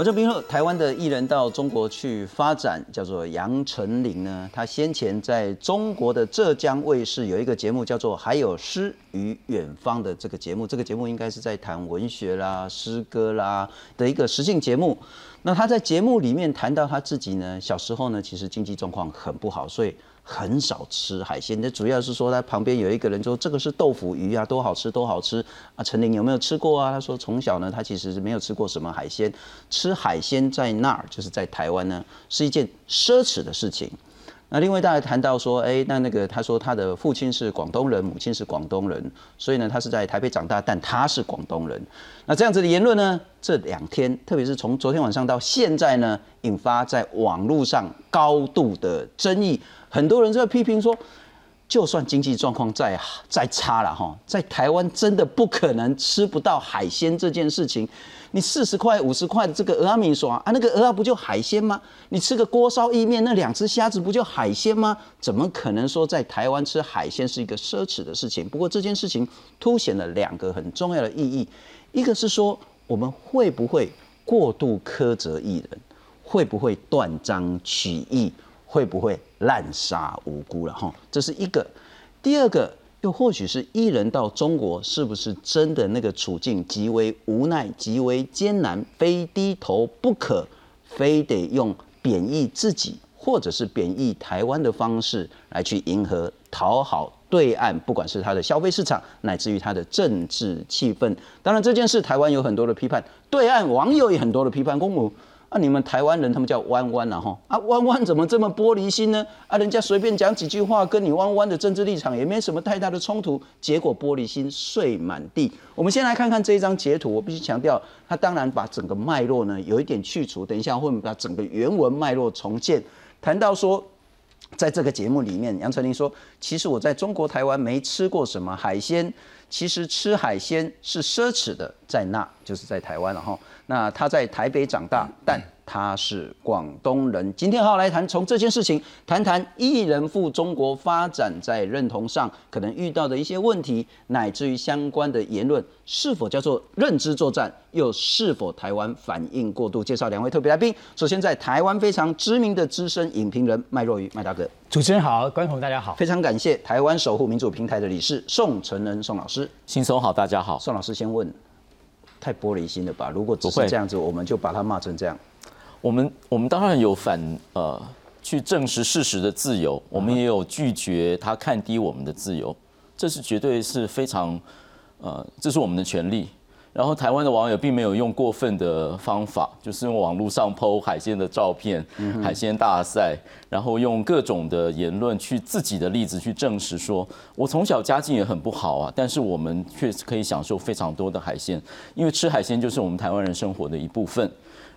我这边说，台湾的艺人到中国去发展，叫做杨丞琳呢。他先前在中国的浙江卫视有一个节目，叫做《还有诗与远方》的这个节目。这个节目应该是在谈文学啦、诗歌啦的一个实境节目。那他在节目里面谈到他自己呢，小时候呢，其实经济状况很不好，所以。很少吃海鲜，那主要是说他旁边有一个人说这个是豆腐鱼啊，多好吃多好吃啊！陈琳有没有吃过啊？他说从小呢，他其实是没有吃过什么海鲜，吃海鲜在那儿就是在台湾呢，是一件奢侈的事情。那另外大家谈到说，哎，那那个他说他的父亲是广东人，母亲是广东人，所以呢他是在台北长大，但他是广东人。那这样子的言论呢，这两天，特别是从昨天晚上到现在呢，引发在网络上高度的争议。很多人在批评说，就算经济状况再再差了哈，在台湾真的不可能吃不到海鲜这件事情。你四十块、五十块的这个鹅阿米爽啊，那个鹅啊不就海鲜吗？你吃个锅烧意面，那两只虾子不就海鲜吗？怎么可能说在台湾吃海鲜是一个奢侈的事情？不过这件事情凸显了两个很重要的意义，一个是说我们会不会过度苛责艺人，会不会断章取义，会不会滥杀无辜了哈？这是一个。第二个。又或许是艺人到中国，是不是真的那个处境极为无奈、极为艰难，非低头不可，非得用贬义自己或者是贬义台湾的方式来去迎合、讨好对岸，不管是他的消费市场，乃至于他的政治气氛。当然，这件事台湾有很多的批判，对岸网友也很多的批判。公母。啊，你们台湾人他们叫弯弯了哈，啊弯弯怎么这么玻璃心呢？啊，人家随便讲几句话，跟你弯弯的政治立场也没什么太大的冲突，结果玻璃心碎满地。我们先来看看这一张截图，我必须强调，他当然把整个脉络呢有一点去除，等一下会把整个原文脉络重建。谈到说，在这个节目里面，杨丞琳说，其实我在中国台湾没吃过什么海鲜。其实吃海鲜是奢侈的，在那就是在台湾了哈。那他在台北长大，但。他是广东人。今天好来谈，从这件事情谈谈艺人赴中国发展，在认同上可能遇到的一些问题，乃至于相关的言论是否叫做认知作战，又是否台湾反应过度？介绍两位特别来宾。首先，在台湾非常知名的资深影评人麦若愚麦大哥，主持人好，观众大家好，非常感谢台湾守护民主平台的理事宋承恩宋老师，新松好，大家好。宋老师先问，太玻璃心了吧？如果只是这样子，我们就把他骂成这样。我们我们当然有反呃去证实事实的自由，我们也有拒绝他看低我们的自由，这是绝对是非常呃这是我们的权利。然后台湾的网友并没有用过分的方法，就是用网络上剖海鲜的照片、海鲜大赛，然后用各种的言论去自己的例子去证实说，我从小家境也很不好啊，但是我们却可以享受非常多的海鲜，因为吃海鲜就是我们台湾人生活的一部分。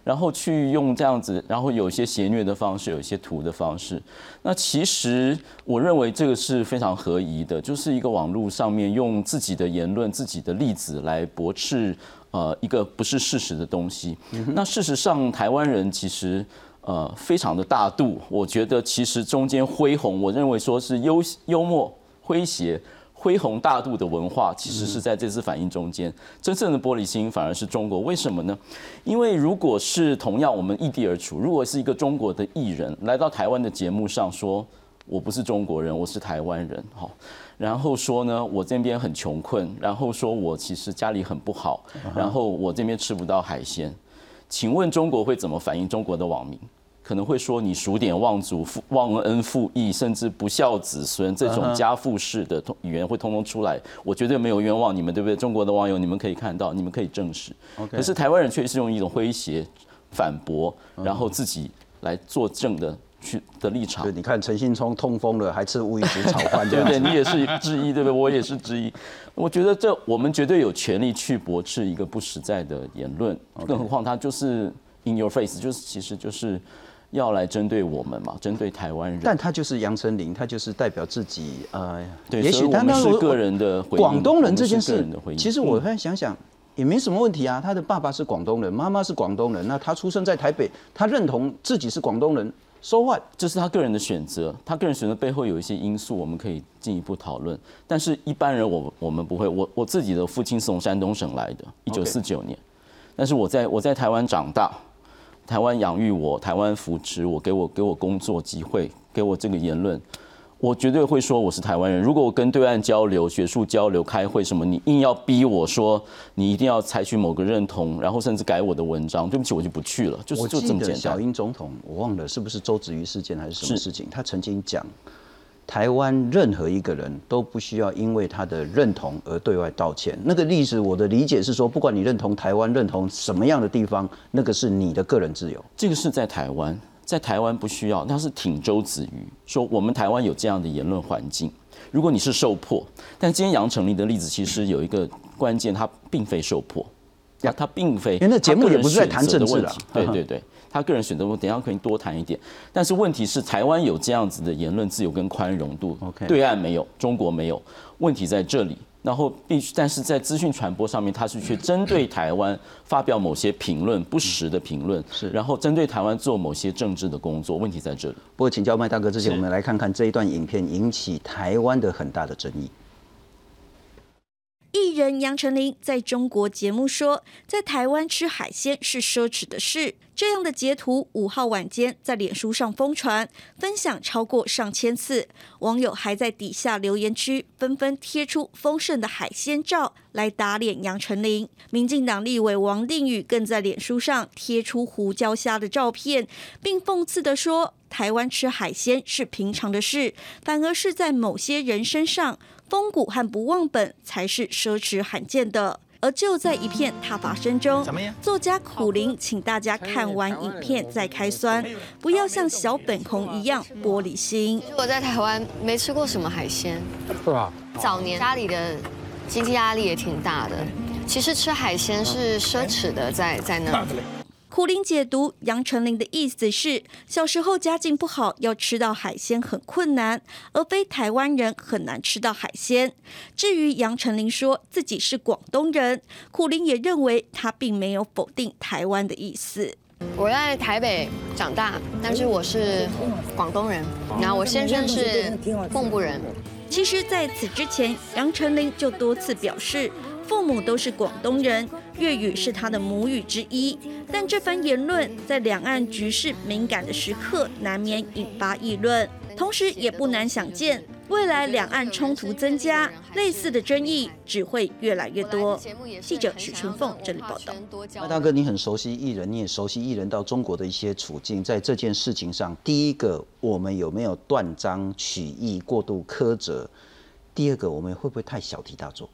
然后去用这样子，然后有一些邪虐的方式，有一些图的方式。那其实我认为这个是非常合宜的，就是一个网络上面用自己的言论、自己的例子来驳斥呃一个不是事实的东西。那事实上，台湾人其实呃非常的大度，我觉得其实中间恢宏，我认为说是幽幽默诙谐。恢宏大度的文化，其实是在这次反应中间，真正的玻璃心反而是中国。为什么呢？因为如果是同样我们异地而处，如果是一个中国的艺人来到台湾的节目上说，我不是中国人，我是台湾人，好，然后说呢，我这边很穷困，然后说我其实家里很不好，然后我这边吃不到海鲜，请问中国会怎么反应？中国的网民？可能会说你数典忘祖、忘恩负义，甚至不孝子孙这种家父式的语言会通通出来。我绝对没有冤枉你们，对不对？中国的网友，你们可以看到，你们可以证实。可是台湾人却是用一种诙谐、反驳，然后自己来作证的去的立场。对，你看陈信聪痛风了，还吃乌鱼子炒饭，对不对？你也是之一，对不对？我也是之一。我觉得这我们绝对有权利去驳斥一个不实在的言论，更何况他就是 in your face，就是其实就是。要来针对我们嘛？针对台湾人，但他就是杨丞琳，他就是代表自己。呃，对，也许他们是个人的回广东人这件事，其实我在想想也没什么问题啊。他的爸爸是广东人，妈妈是广东人，那他出生在台北，他认同自己是广东人，so what？这是他个人的选择。他个人选择背后有一些因素，我们可以进一步讨论。但是一般人，我我们不会。我我自己的父亲是从山东省来的，一九四九年，但是我在我在台湾长大。台湾养育我，台湾扶持我，给我给我工作机会，给我这个言论，我绝对会说我是台湾人。如果我跟对岸交流、学术交流、开会什么，你硬要逼我说你一定要采取某个认同，然后甚至改我的文章，对不起，我就不去了。就是就这么简单。小英总统，我忘了是不是周子瑜事件还是什么事情，他曾经讲。台湾任何一个人都不需要因为他的认同而对外道歉。那个例子，我的理解是说，不管你认同台湾，认同什么样的地方，那个是你的个人自由。这个是在台湾，在台湾不需要。那是挺周子瑜说，我们台湾有这样的言论环境。如果你是受迫，但今天杨丞琳的例子其实有一个关键，他并非受迫，他他并非。因为那节目也不是在谈政治了。对对对。他个人选择，我等下可以多谈一点。但是问题是，台湾有这样子的言论自由跟宽容度，对岸没有，中国没有。问题在这里。然后必须，但是在资讯传播上面，他是去针对台湾发表某些评论，不实的评论，是，然后针对台湾做某些政治的工作。问题在这里。不过，请教麦大哥之前，我们来看看这一段影片引起台湾的很大的争议。艺人杨丞琳在中国节目说，在台湾吃海鲜是奢侈的事。这样的截图五号晚间在脸书上疯传，分享超过上千次。网友还在底下留言区纷纷贴出丰盛的海鲜照来打脸杨丞琳。民进党立委王定宇更在脸书上贴出胡椒虾的照片，并讽刺的说：“台湾吃海鲜是平常的事，反而是在某些人身上。”风骨和不忘本才是奢侈罕见的，而就在一片踏伐声中，作家苦林请大家看完影片再开酸，不要像小本红一样玻璃心。我在台湾没吃过什么海鲜，是吧？早年家里的经济压力也挺大的，其实吃海鲜是奢侈的，在在那。苦林解读杨丞琳的意思是，小时候家境不好，要吃到海鲜很困难，而非台湾人很难吃到海鲜。至于杨丞琳说自己是广东人，苦林也认为他并没有否定台湾的意思。我在台北长大，但是我是广东人，然后我先生是蚌埠人。其实，在此之前，杨丞琳就多次表示。父母都是广东人，粤语是他的母语之一。但这番言论在两岸局势敏感的时刻，难免引发议论。同时，也不难想见，未来两岸冲突增加，类似的争议只会越来越多。记者许春凤这里报道。麦大哥，你很熟悉艺人，你也熟悉艺人到中国的一些处境。在这件事情上，第一个，我们有没有断章取义、过度苛责？第二个，我们会不会太小题大做？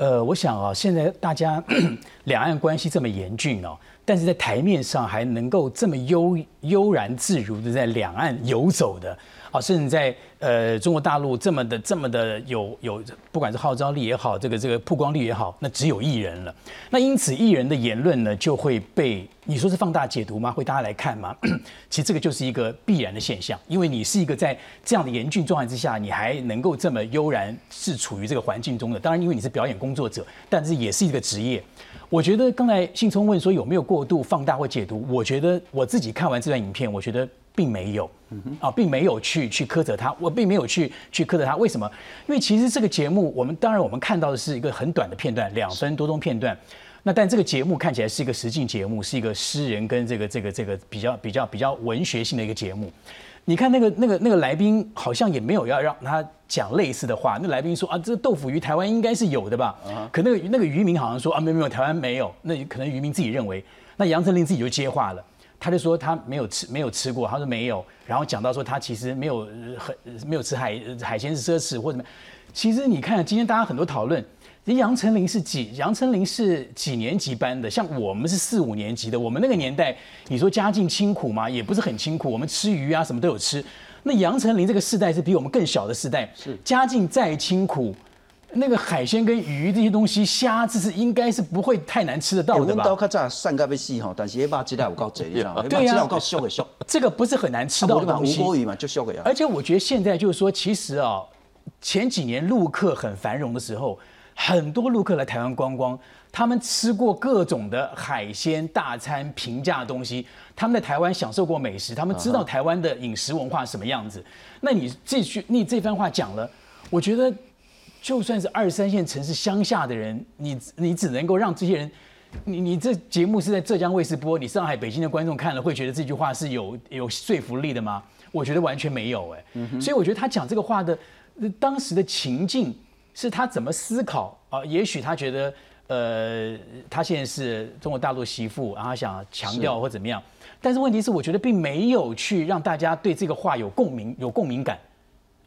呃，我想啊，现在大家 两岸关系这么严峻哦，但是在台面上还能够这么悠悠然自如的在两岸游走的。啊，甚至在呃中国大陆这么的这么的有有，不管是号召力也好，这个这个曝光率也好，那只有艺人了。那因此艺人的言论呢，就会被你说是放大解读吗？会大家来看吗？其实这个就是一个必然的现象，因为你是一个在这样的严峻状态之下，你还能够这么悠然是处于这个环境中的。当然，因为你是表演工作者，但是也是一个职业。我觉得刚才信聪问说有没有过度放大或解读，我觉得我自己看完这段影片，我觉得。并没有，啊，并没有去去苛责他，我并没有去去苛责他。为什么？因为其实这个节目，我们当然我们看到的是一个很短的片段，两分多钟片段。那但这个节目看起来是一个实境节目，是一个诗人跟这个这个这个比较比较比较文学性的一个节目。你看那个那个那个来宾好像也没有要让他讲类似的话。那来宾说啊，这个豆腐鱼台湾应该是有的吧？可那个那个渔民好像说啊，没有没有，台湾没有。那可能渔民自己认为，那杨丞琳自己就接话了。他就说他没有吃没有吃过，他说没有，然后讲到说他其实没有很没有吃海海鲜是奢侈或者什么，其实你看今天大家很多讨论，杨丞琳是几杨丞琳是几年级班的？像我们是四五年级的，我们那个年代，你说家境清苦吗？也不是很清苦，我们吃鱼啊什么都有吃。那杨丞琳这个世代是比我们更小的世代，是家境再清苦。那个海鲜跟鱼这些东西，虾这是应该是不会太难吃得到的吧？刀较早散甲要死吼，但是一把鸡蛋有够贼，你知道吗？对呀，有够俗的俗。这个不是很难吃到的东西。无鱼嘛，就俗的呀。而且我觉得现在就是说，其实啊，前几年陆客很繁荣的时候，很多陆客来台湾观光，他们吃过各种的海鲜大餐、平价东西，他们在台湾享受过美食，他们知道台湾的饮食文化什么样子。那你这句你这番话讲了，我觉得。就算是二三线城市乡下的人，你你只能够让这些人你你这节目是在浙江卫视播，你上海、北京的观众看了会觉得这句话是有有说服力的吗？我觉得完全没有哎。所以我觉得他讲这个话的当时的情境是他怎么思考啊？也许他觉得呃，他现在是中国大陆媳妇，然后想强调或怎么样。但是问题是，我觉得并没有去让大家对这个话有共鸣、有共鸣感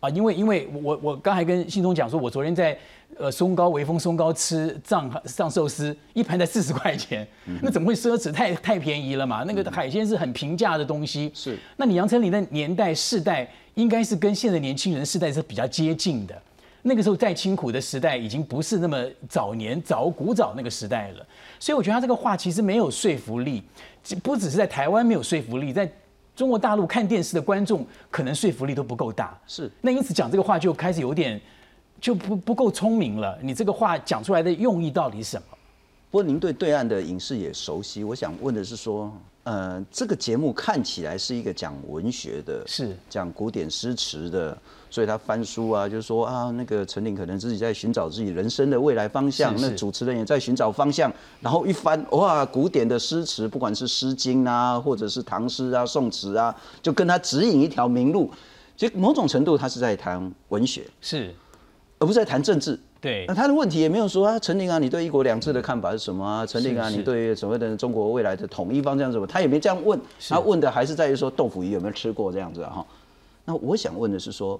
啊，因为因为我我刚才跟信中讲说，我昨天在呃松高微风松高吃藏藏寿司，一盘才四十块钱，那怎么会奢侈？太太便宜了嘛？那个海鲜是很平价的东西，是。那你杨丞琳的年代世代，应该是跟现在年轻人世代是比较接近的。那个时候再清苦的时代，已经不是那么早年早古早那个时代了。所以我觉得他这个话其实没有说服力。不只是在台湾没有说服力，在中国大陆看电视的观众可能说服力都不够大。是，那因此讲这个话就开始有点就不不够聪明了。你这个话讲出来的用意到底是什么？不过您对对岸的影视也熟悉，我想问的是说。呃，这个节目看起来是一个讲文学的，是讲古典诗词的，所以他翻书啊，就是说啊，那个陈琳可能自己在寻找自己人生的未来方向，那主持人也在寻找方向，然后一翻，哇，古典的诗词，不管是《诗经》啊，或者是唐诗啊、宋词啊，就跟他指引一条明路。其实某种程度，他是在谈文学，是，而不是在谈政治。对，那他的问题也没有说啊，陈琳啊，你对一国两制的看法是什么啊？陈琳啊，你对所谓的中国未来的统一方向什么？他也没这样问，他问的还是在于说豆腐鱼有没有吃过这样子哈。那我想问的是说，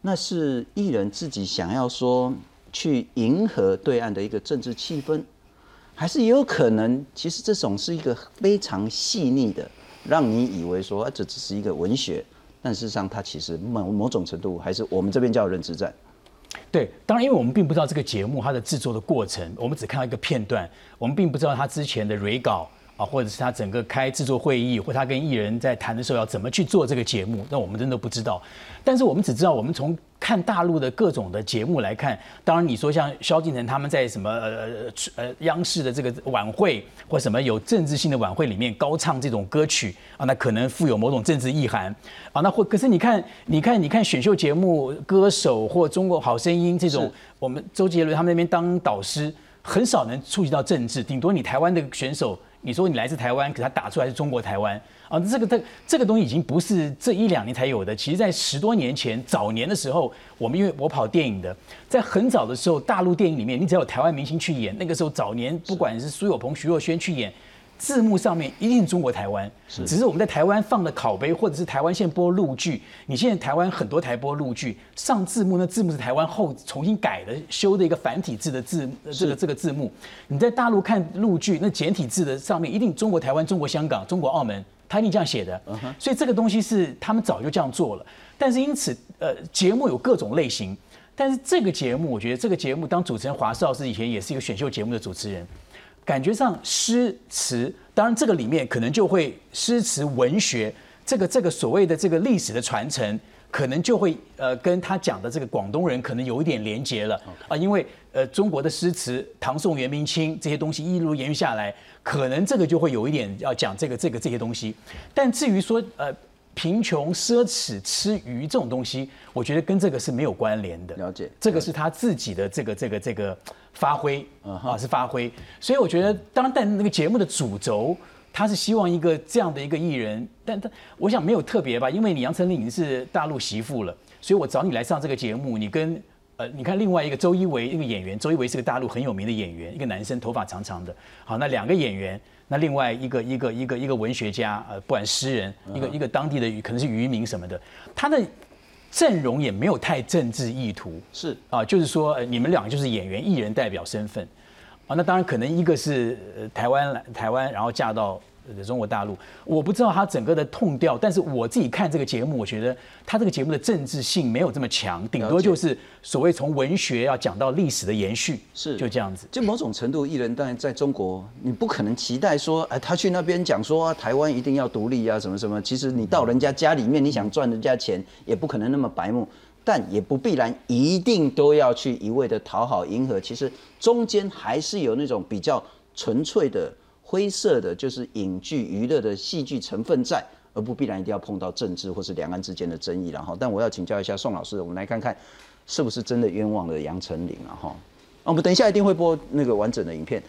那是艺人自己想要说去迎合对岸的一个政治气氛，还是也有可能其实这种是一个非常细腻的，让你以为说这只是一个文学，但事实上它其实某某种程度还是我们这边叫认知战。对，当然，因为我们并不知道这个节目它的制作的过程，我们只看到一个片段，我们并不知道它之前的蕊稿啊，或者是他整个开制作会议，或他跟艺人在谈的时候要怎么去做这个节目，那我们真的不知道。但是我们只知道，我们从看大陆的各种的节目来看，当然你说像萧敬腾他们在什么呃呃央视的这个晚会或什么有政治性的晚会里面高唱这种歌曲啊，那可能富有某种政治意涵啊。那或可是你看，你看，你看选秀节目歌手或中国好声音这种，我们周杰伦他们那边当导师，很少能触及到政治，顶多你台湾的选手，你说你来自台湾，可他打出来是中国台湾。啊，这个这这个东西已经不是这一两年才有的。其实，在十多年前早年的时候，我们因为我跑电影的，在很早的时候，大陆电影里面，你只要有台湾明星去演，那个时候早年不管是苏有朋、徐若瑄去演，字幕上面一定中国台湾。是，只是我们在台湾放的拷贝，或者是台湾现播陆剧。你现在台湾很多台播陆剧上字幕，那字幕是台湾后重新改的、修的一个繁体字的字，这个这个字幕。你在大陆看陆剧，那简体字的上面一定中国台湾、中国香港、中国澳门。他一定这样写的，所以这个东西是他们早就这样做了。但是因此，呃，节目有各种类型，但是这个节目，我觉得这个节目当主持人华少是以前也是一个选秀节目的主持人，感觉上诗词，当然这个里面可能就会诗词文学，这个这个所谓的这个历史的传承。可能就会呃跟他讲的这个广东人可能有一点连结了啊，因为呃中国的诗词唐宋元明清这些东西一路延续下来，可能这个就会有一点要讲这个这个这些东西。但至于说呃贫穷奢侈吃鱼这种东西，我觉得跟这个是没有关联的。了解，这个是他自己的这个这个这个发挥啊是发挥。所以我觉得，当然但那个节目的主轴。他是希望一个这样的一个艺人，但他我想没有特别吧，因为你杨丞琳已经是大陆媳妇了，所以我找你来上这个节目，你跟呃，你看另外一个周一围一个演员，周一围是个大陆很有名的演员，一个男生，头发长长的。好，那两个演员，那另外一个一个一个一个文学家，呃，不管诗人，一个一个当地的可能是渔民什么的，他的阵容也没有太政治意图，是啊，就是说你们两个就是演员艺人代表身份。啊，那当然可能一个是台湾来台湾，然后嫁到中国大陆，我不知道他整个的痛调，但是我自己看这个节目，我觉得他这个节目的政治性没有这么强，顶多就是所谓从文学要讲到历史的延续，是就这样子。就某种程度，艺人当然在中国，你不可能期待说，哎，他去那边讲说台湾一定要独立啊，什么什么。其实你到人家家里面，你想赚人家钱，也不可能那么白目。但也不必然一定都要去一味的讨好迎合，其实中间还是有那种比较纯粹的灰色的，就是影剧娱乐的戏剧成分在，而不必然一定要碰到政治或是两岸之间的争议然后，但我要请教一下宋老师，我们来看看是不是真的冤枉了杨丞琳啊哈。我们等一下一定会播那个完整的影片。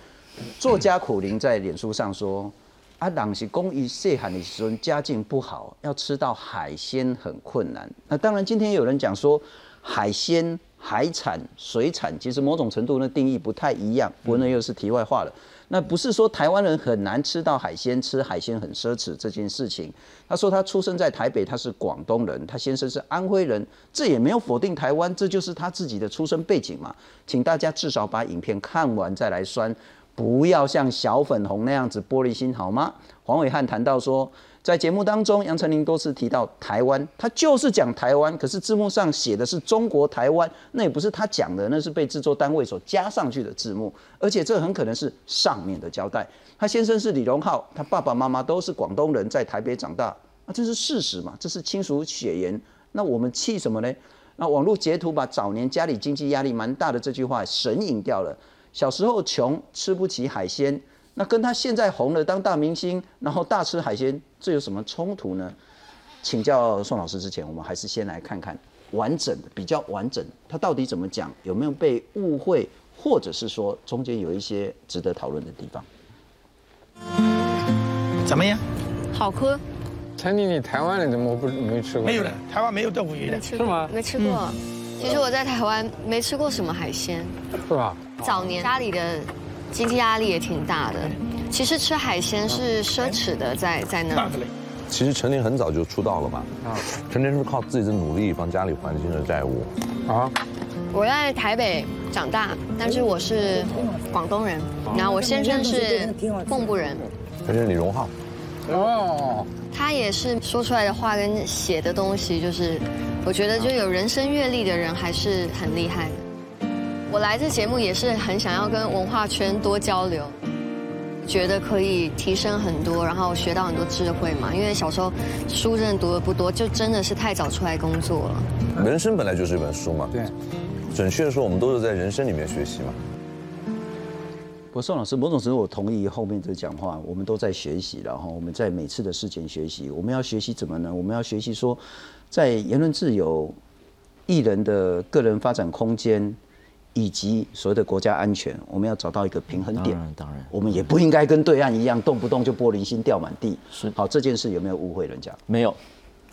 作家苦林在脸书上说：“啊，朗是公益细汉的时候家境不好，要吃到海鲜很困难。那当然，今天有人讲说海鲜、海产、水产，其实某种程度的定义不太一样。不过那又是题外话了。那不是说台湾人很难吃到海鲜，吃海鲜很奢侈这件事情。他说他出生在台北，他是广东人，他先生是安徽人，这也没有否定台湾，这就是他自己的出生背景嘛。请大家至少把影片看完再来酸。”不要像小粉红那样子玻璃心好吗？黄伟汉谈到说，在节目当中，杨丞琳多次提到台湾，他就是讲台湾，可是字幕上写的是中国台湾，那也不是他讲的，那是被制作单位所加上去的字幕，而且这很可能是上面的交代。他先生是李荣浩，他爸爸妈妈都是广东人，在台北长大，那这是事实嘛？这是亲属血缘，那我们气什么呢？那网络截图把早年家里经济压力蛮大的这句话神隐掉了。小时候穷，吃不起海鲜，那跟他现在红了当大明星，然后大吃海鲜，这有什么冲突呢？请教宋老师之前，我们还是先来看看完整的、比较完整，他到底怎么讲，有没有被误会，或者是说中间有一些值得讨论的地方？怎么样？好喝。陈妮，你台湾人怎么不没吃过？没有的，台湾没有豆腐鱼的，是吗？没吃过。其实我在台湾没吃过什么海鲜，是吧？早年家里的经济压力也挺大的，其实吃海鲜是奢侈的，在在那。其实陈琳很早就出道了嘛，啊，陈琳是靠自己的努力帮家里还清了债务。啊，我在台北长大，但是我是广东人，然后我先生是蚌埠人。先生李荣浩。哦。他也是说出来的话跟写的东西，就是我觉得就有人生阅历的人还是很厉害的。我来这节目也是很想要跟文化圈多交流，觉得可以提升很多，然后学到很多智慧嘛。因为小时候书真的读的不多，就真的是太早出来工作了。人生本来就是一本书嘛，对，准确的说，我们都是在人生里面学习嘛。不过宋老师，某种程度我同意后面这讲话，我们都在学习，然后我们在每次的事情学习，我们要学习怎么呢？我们要学习说，在言论自由、艺人的个人发展空间。以及所谓的国家安全，我们要找到一个平衡点。当然，当然，我们也不应该跟对岸一样，动不动就玻璃心掉满地。是，好，这件事有没有误会人家？没有，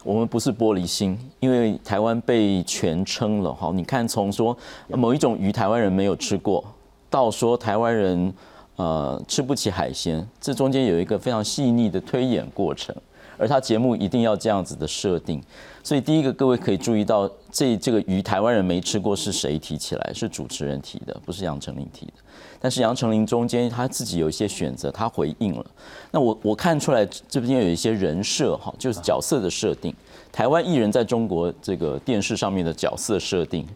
我们不是玻璃心，因为台湾被全称了。好，你看，从说某一种鱼台湾人没有吃过，到说台湾人呃吃不起海鲜，这中间有一个非常细腻的推演过程。而他节目一定要这样子的设定，所以第一个各位可以注意到，这这个鱼台湾人没吃过是谁提起来？是主持人提的，不是杨丞琳提的。但是杨丞琳中间他自己有一些选择，他回应了。那我我看出来这边有一些人设哈，就是角色的设定。台湾艺人在中国这个电视上面的角色设定，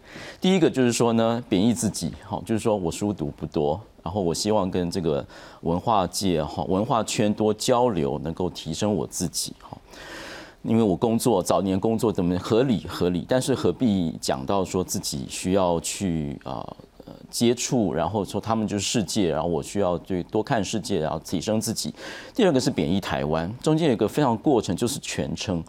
第一个就是说呢，贬义自己，哈，就是说我书读不多。然后我希望跟这个文化界哈文化圈多交流，能够提升我自己哈。因为我工作早年工作怎么合理合理，但是何必讲到说自己需要去啊接触，然后说他们就是世界，然后我需要去多看世界，然后提升自己。第二个是贬义台湾，中间有一个非常过程，就是全称。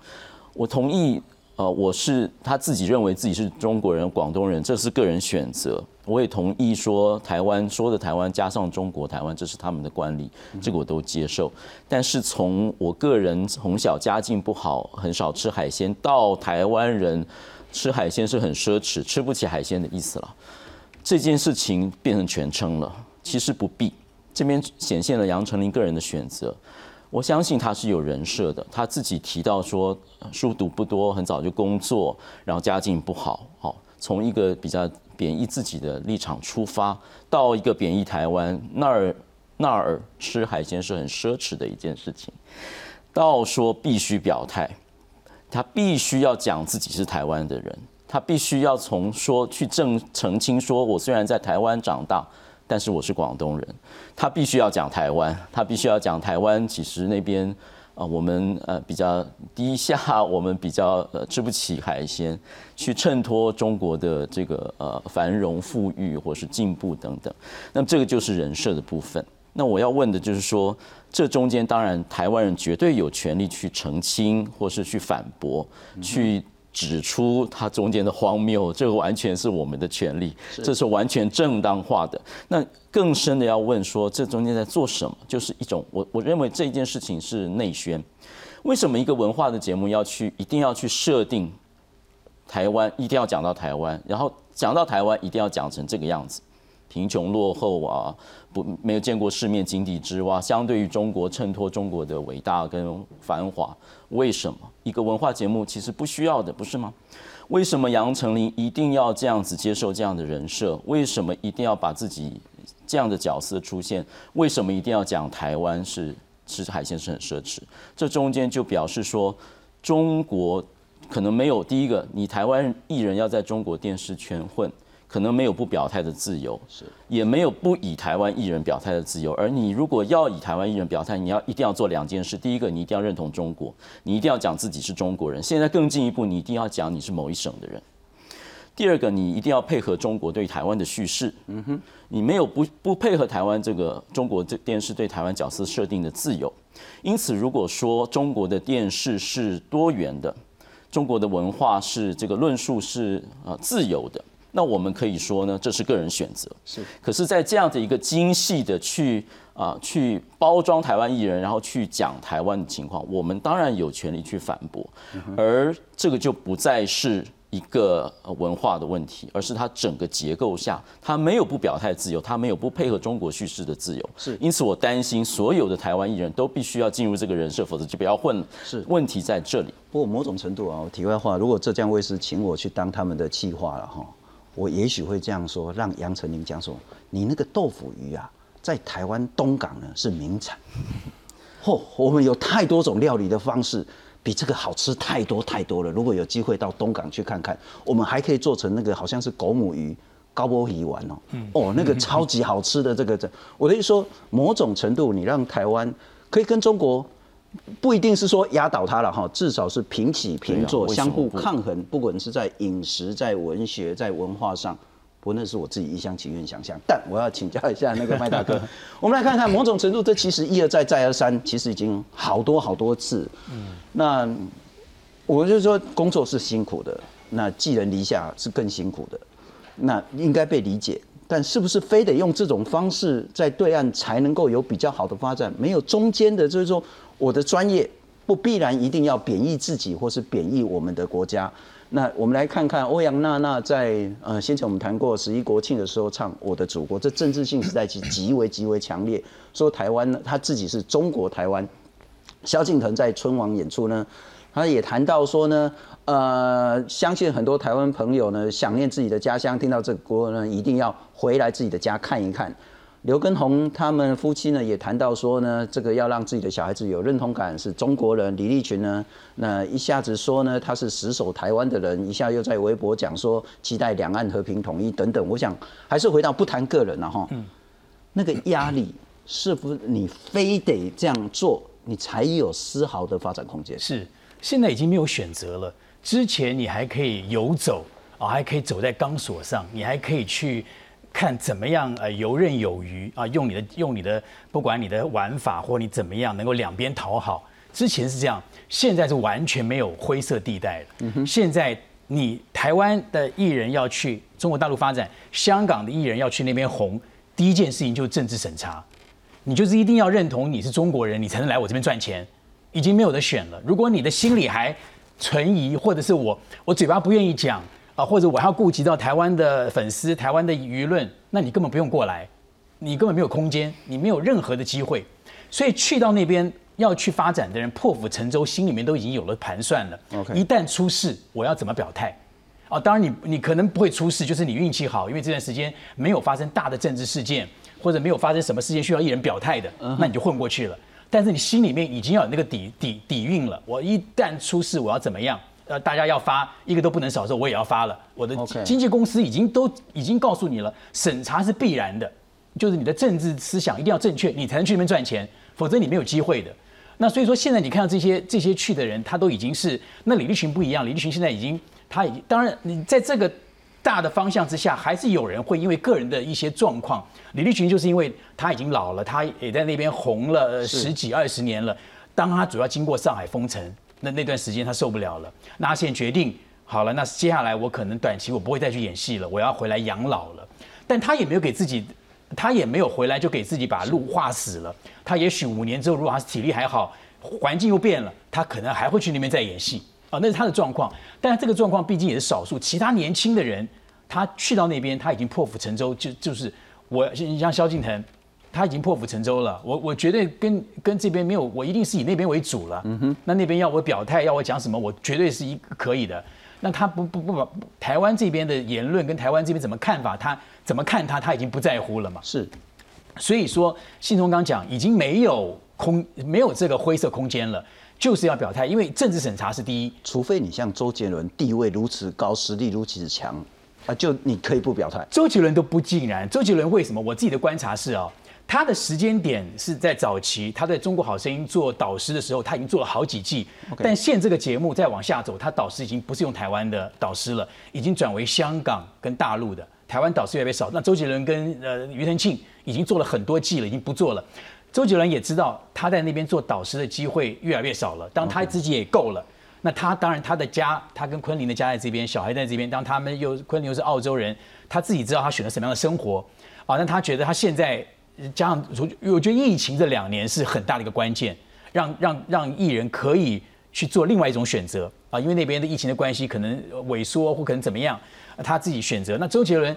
我同意，呃，我是他自己认为自己是中国人、广东人，这是个人选择。我也同意说台湾说的台湾加上中国台湾，这是他们的惯例，这个我都接受。但是从我个人从小家境不好，很少吃海鲜，到台湾人吃海鲜是很奢侈，吃不起海鲜的意思了。这件事情变成全称了，其实不必。这边显现了杨丞琳个人的选择，我相信他是有人设的。他自己提到说书读不多，很早就工作，然后家境不好，好从一个比较。贬义自己的立场出发，到一个贬义台湾那儿那儿吃海鲜是很奢侈的一件事情，到说必须表态，他必须要讲自己是台湾的人，他必须要从说去证澄清说，我虽然在台湾长大，但是我是广东人，他必须要讲台湾，他必须要讲台湾，其实那边。啊，我们呃比较低下，我们比较呃吃不起海鲜，去衬托中国的这个呃繁荣富裕或是进步等等。那么这个就是人设的部分。那我要问的就是说，这中间当然台湾人绝对有权利去澄清或是去反驳，去指出它中间的荒谬，这个完全是我们的权利，这是完全正当化的。那更深的要问说，这中间在做什么？就是一种我我认为这件事情是内宣。为什么一个文化的节目要去一定要去设定台湾，一定要讲到台湾，然后讲到台湾一定要讲成这个样子，贫穷落后啊，不没有见过世面，井底之蛙，相对于中国衬托中国的伟大跟繁华。为什么一个文化节目其实不需要的，不是吗？为什么杨丞琳一定要这样子接受这样的人设？为什么一定要把自己这样的角色出现？为什么一定要讲台湾是吃海鲜是很奢侈？这中间就表示说，中国可能没有第一个，你台湾艺人要在中国电视圈混。可能没有不表态的自由，是也没有不以台湾艺人表态的自由。而你如果要以台湾艺人表态，你要一定要做两件事：第一个，你一定要认同中国，你一定要讲自己是中国人；现在更进一步，你一定要讲你是某一省的人。第二个，你一定要配合中国对台湾的叙事。嗯哼，你没有不不配合台湾这个中国这电视对台湾角色设定的自由。因此，如果说中国的电视是多元的，中国的文化是这个论述是呃自由的。那我们可以说呢，这是个人选择。是，可是，在这样的一个精细的去啊去包装台湾艺人，然后去讲台湾的情况，我们当然有权利去反驳。而这个就不再是一个文化的问题，而是它整个结构下，它没有不表态自由，它没有不配合中国叙事的自由。是，因此我担心所有的台湾艺人都必须要进入这个人设，否则就不要混了。是，问题在这里。不过某种程度啊，我题外话，如果浙江卫视请我去当他们的企划了哈。我也许会这样说，让杨丞琳讲说：“你那个豆腐鱼啊，在台湾东港呢是名产。嚯，我们有太多种料理的方式，比这个好吃太多太多了。如果有机会到东港去看看，我们还可以做成那个好像是狗母鱼高波鱼丸哦，哦，那个超级好吃的这个这，我的意思说，某种程度你让台湾可以跟中国。”不一定是说压倒他了哈，至少是平起平坐，相互抗衡。不管是在饮食、在文学、在文化上，不那是我自己一厢情愿想象。但我要请教一下那个麦大哥，我们来看看某种程度，这其实一而再、再而三，其实已经好多好多次。嗯，那我就说工作是辛苦的，那寄人篱下是更辛苦的，那应该被理解。但是不是非得用这种方式在对岸才能够有比较好的发展？没有中间的，就是说。我的专业不必然一定要贬义自己，或是贬义我们的国家。那我们来看看欧阳娜娜在呃先前我们谈过十一国庆的时候唱《我的祖国》，这政治性实在极极为极为强烈。说台湾呢，他自己是中国台湾。萧敬腾在春晚演出呢，他也谈到说呢，呃，相信很多台湾朋友呢想念自己的家乡，听到这个歌呢，一定要回来自己的家看一看。刘根红他们夫妻呢也谈到说呢，这个要让自己的小孩子有认同感，是中国人。李立群呢，那一下子说呢他是死守台湾的人，一下又在微博讲说期待两岸和平统一等等。我想还是回到不谈个人了哈，那个压力是不是你非得这样做，你才有丝毫的发展空间？是，现在已经没有选择了。之前你还可以游走啊，还可以走在钢索上，你还可以去。看怎么样呃游刃有余啊，用你的用你的不管你的玩法或你怎么样能够两边讨好。之前是这样，现在是完全没有灰色地带了。现在你台湾的艺人要去中国大陆发展，香港的艺人要去那边红，第一件事情就是政治审查，你就是一定要认同你是中国人，你才能来我这边赚钱，已经没有得选了。如果你的心里还存疑，或者是我我嘴巴不愿意讲。啊，或者我还要顾及到台湾的粉丝、台湾的舆论，那你根本不用过来，你根本没有空间，你没有任何的机会。所以去到那边要去发展的人，破釜沉舟，心里面都已经有了盘算了。一旦出事，我要怎么表态？啊，当然你你可能不会出事，就是你运气好，因为这段时间没有发生大的政治事件，或者没有发生什么事件需要艺人表态的，那你就混过去了。但是你心里面已经要有那个底底底蕴了，我一旦出事，我要怎么样？呃，大家要发一个都不能少的时候，我也要发了。我的经纪公司已经都已经告诉你了，审查是必然的，就是你的政治思想一定要正确，你才能去那边赚钱，否则你没有机会的。那所以说，现在你看到这些这些去的人，他都已经是那李立群不一样，李立群现在已经他已经当然你在这个大的方向之下，还是有人会因为个人的一些状况，李立群就是因为他已经老了，他也在那边红了十几二十年了，当他主要经过上海封城。那那段时间他受不了了，那他现在决定好了，那接下来我可能短期我不会再去演戏了，我要回来养老了。但他也没有给自己，他也没有回来就给自己把路画死了。他也许五年之后，如果他体力还好，环境又变了，他可能还会去那边再演戏啊，那是他的状况。但是这个状况毕竟也是少数，其他年轻的人，他去到那边他已经破釜沉舟，就就是我像萧敬腾。他已经破釜沉舟了，我我绝对跟跟这边没有，我一定是以那边为主了。嗯哼，那那边要我表态，要我讲什么，我绝对是一可以的。那他不不不把台湾这边的言论跟台湾这边怎么看法，他怎么看他，他已经不在乎了嘛。是，所以说信中刚讲，已经没有空没有这个灰色空间了，就是要表态，因为政治审查是第一。除非你像周杰伦地位如此高，实力如此强，啊，就你可以不表态。周杰伦都不尽然，周杰伦为什么？我自己的观察是哦。他的时间点是在早期，他在中国好声音做导师的时候，他已经做了好几季。但现这个节目再往下走，他导师已经不是用台湾的导师了，已经转为香港跟大陆的。台湾导师越来越少。那周杰伦跟呃庾澄庆已经做了很多季了，已经不做了。周杰伦也知道他在那边做导师的机会越来越少了。当他自己也够了，那他当然他的家，他跟昆凌的家在这边，小孩在这边。当他们又昆凌又是澳洲人，他自己知道他选择什么样的生活啊？那他觉得他现在。加上我我觉得疫情这两年是很大的一个关键，让让让艺人可以去做另外一种选择啊，因为那边的疫情的关系，可能萎缩或可能怎么样，他自己选择。那周杰伦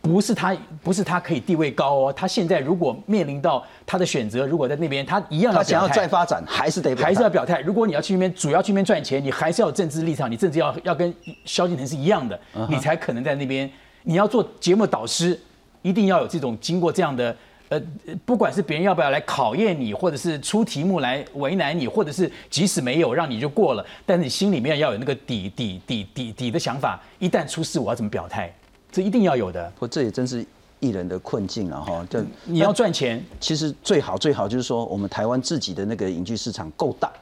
不是他不是他可以地位高哦，他现在如果面临到他的选择，如果在那边他一样他想要再发展，还是得还是要表态。如果你要去那边主要去那边赚钱，你还是要有政治立场，你政治要要跟萧敬腾是一样的，你才可能在那边。你要做节目导师，一定要有这种经过这样的。呃，不管是别人要不要来考验你，或者是出题目来为难你，或者是即使没有让你就过了，但是你心里面要有那个底底底底底的想法，一旦出事我要怎么表态，这一定要有的。不，这也真是艺人的困境了哈。就你要赚钱，其实最好最好就是说，我们台湾自己的那个影剧市场够大，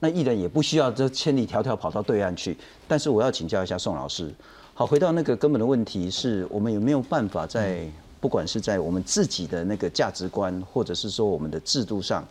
那艺人也不需要这千里迢迢跑到对岸去。但是我要请教一下宋老师，好，回到那个根本的问题是我们有没有办法在。不管是在我们自己的那个价值观，或者是说我们的制度上，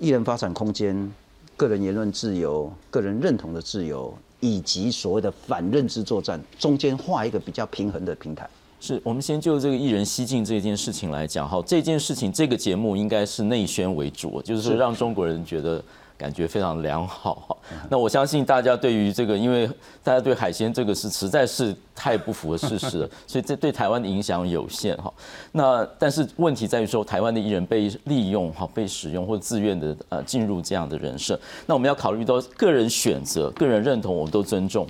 艺人发展空间、个人言论自由、个人认同的自由，以及所谓的反认知作战，中间画一个比较平衡的平台。是我们先就这个艺人西进这件事情来讲，好，这件事情这个节目应该是内宣为主，就是说让中国人觉得。感觉非常良好那我相信大家对于这个，因为大家对海鲜这个是实在是太不符合事实了，所以这对台湾的影响有限哈。那但是问题在于说，台湾的艺人被利用哈，被使用或自愿的呃进入这样的人设，那我们要考虑到个人选择、个人认同，我们都尊重。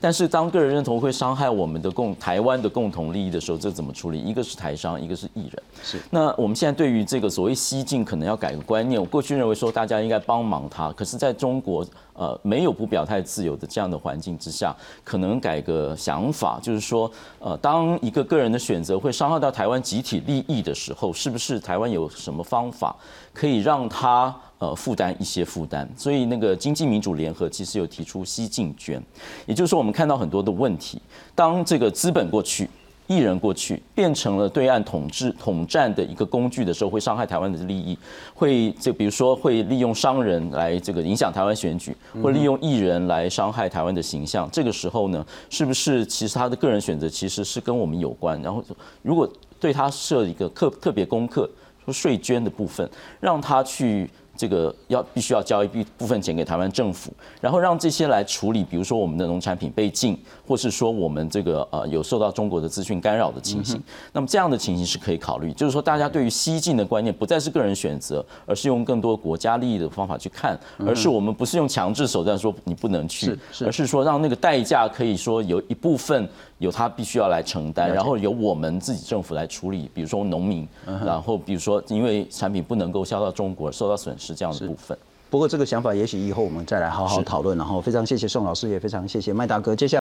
但是当个人认同会伤害我们的共台湾的共同利益的时候，这怎么处理？一个是台商，一个是艺人。是。那我们现在对于这个所谓西进，可能要改个观念。我过去认为说大家应该帮忙。他可是在中国，呃，没有不表态自由的这样的环境之下，可能改个想法，就是说，呃，当一个个人的选择会伤害到台湾集体利益的时候，是不是台湾有什么方法可以让他呃负担一些负担？所以那个经济民主联合其实有提出西进捐，也就是说，我们看到很多的问题，当这个资本过去。艺人过去变成了对岸统治统战的一个工具的时候，会伤害台湾的利益，会就比如说会利用商人来这个影响台湾选举，或利用艺人来伤害台湾的形象。这个时候呢，是不是其实他的个人选择其实是跟我们有关？然后如果对他设一个特特别功课，说税捐的部分，让他去。这个要必须要交一笔部分钱给台湾政府，然后让这些来处理，比如说我们的农产品被禁，或是说我们这个呃有受到中国的资讯干扰的情形。那么这样的情形是可以考虑，就是说大家对于西进的观念不再是个人选择，而是用更多国家利益的方法去看，而是我们不是用强制手段说你不能去，而是说让那个代价可以说有一部分。有他必须要来承担，然后由我们自己政府来处理，比如说农民，然后比如说因为产品不能够销到中国，受到损失这样的部分。不过这个想法也许以后我们再来好好讨论。然后非常谢谢宋老师，也非常谢谢麦大哥。接下来。